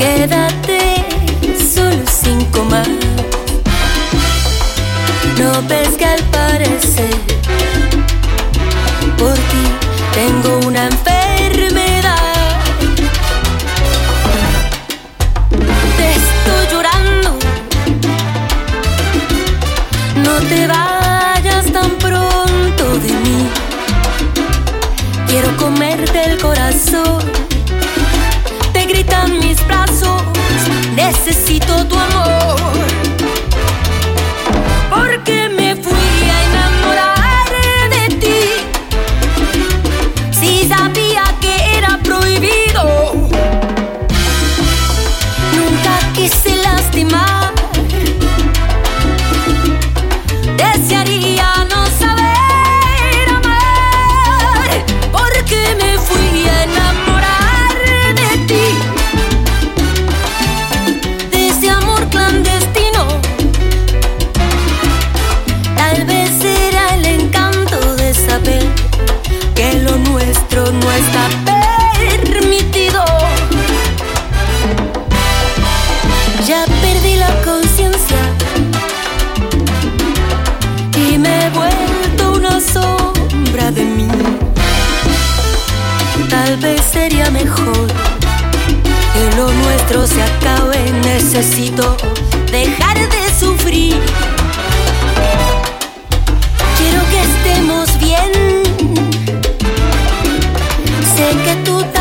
Quédate solo cinco más. No pesca al parecer por ti tengo una enfermedad. Te estoy llorando. No te vayas tan pronto de mí. Quiero comerte el corazón. Te gritan mis brazos. Necesito tu amor. vez sería mejor que lo nuestro se acabe. Necesito dejar de sufrir. Quiero que estemos bien. Sé que tú también.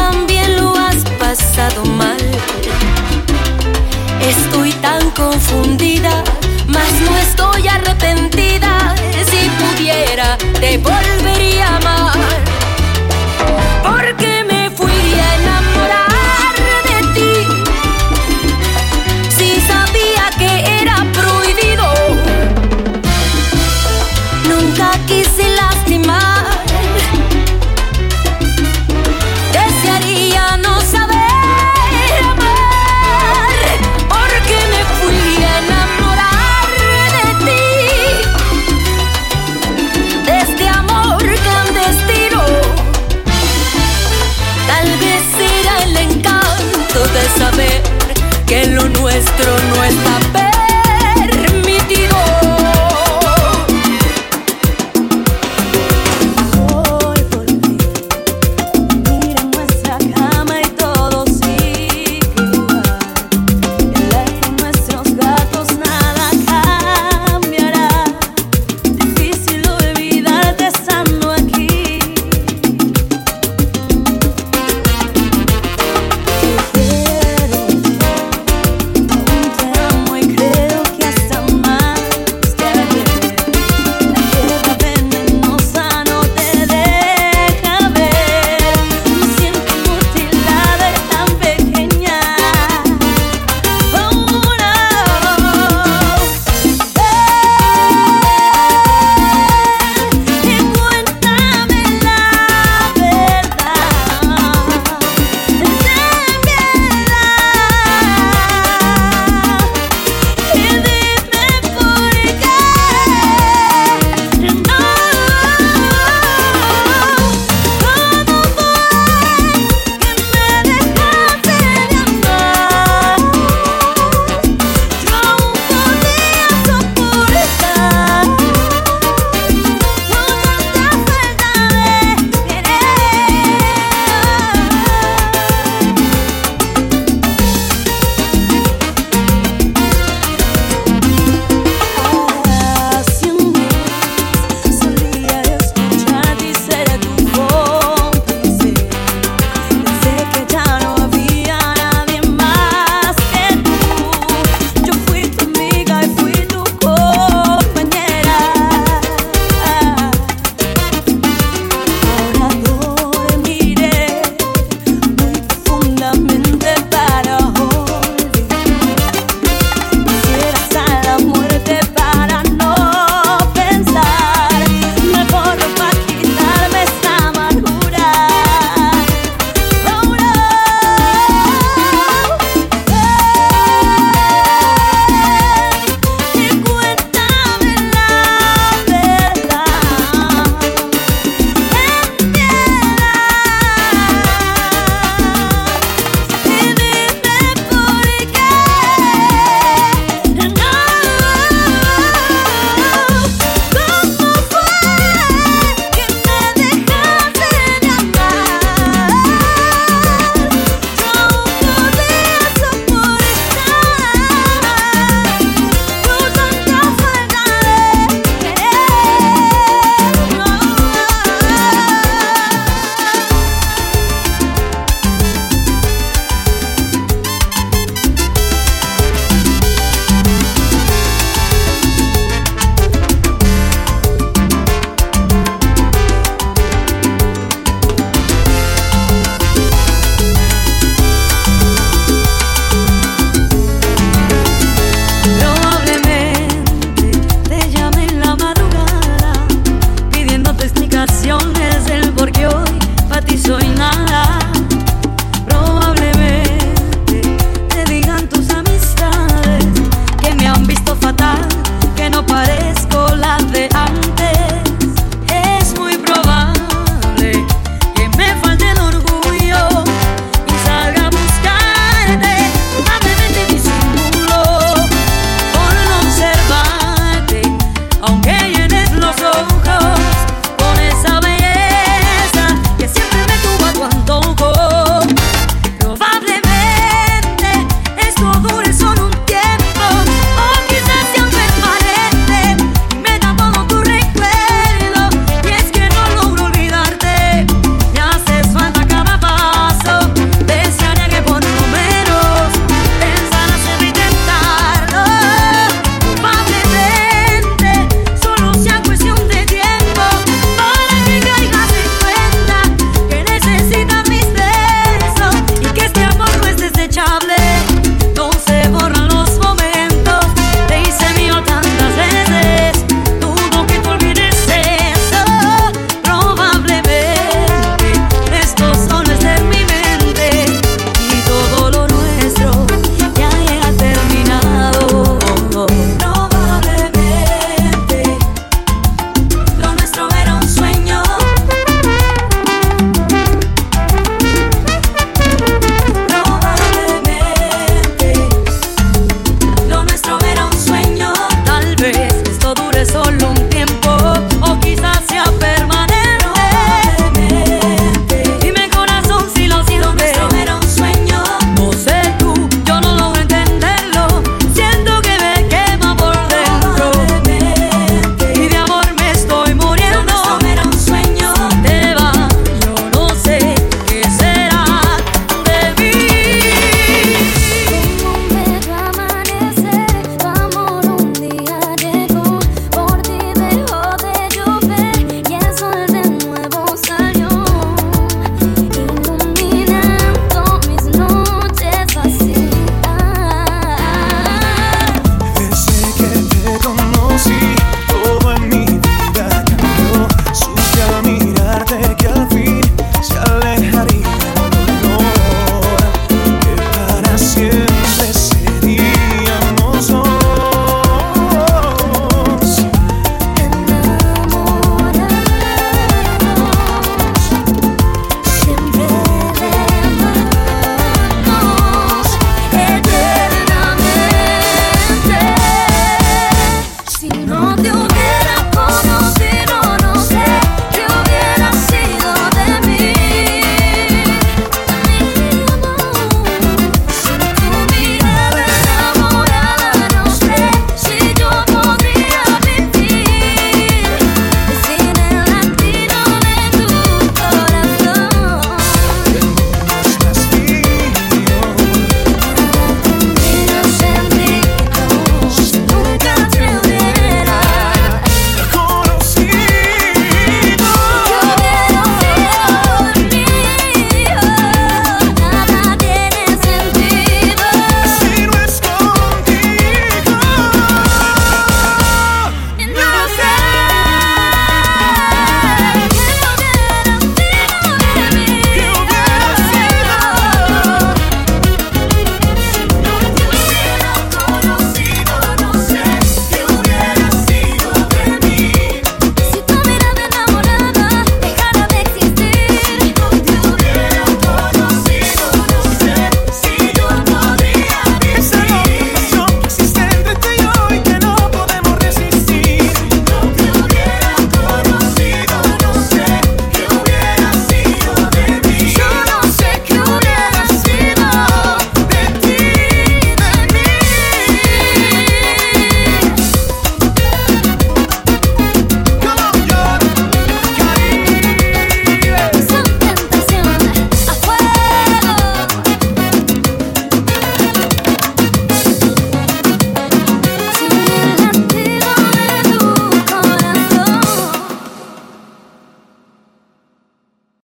nuestro no es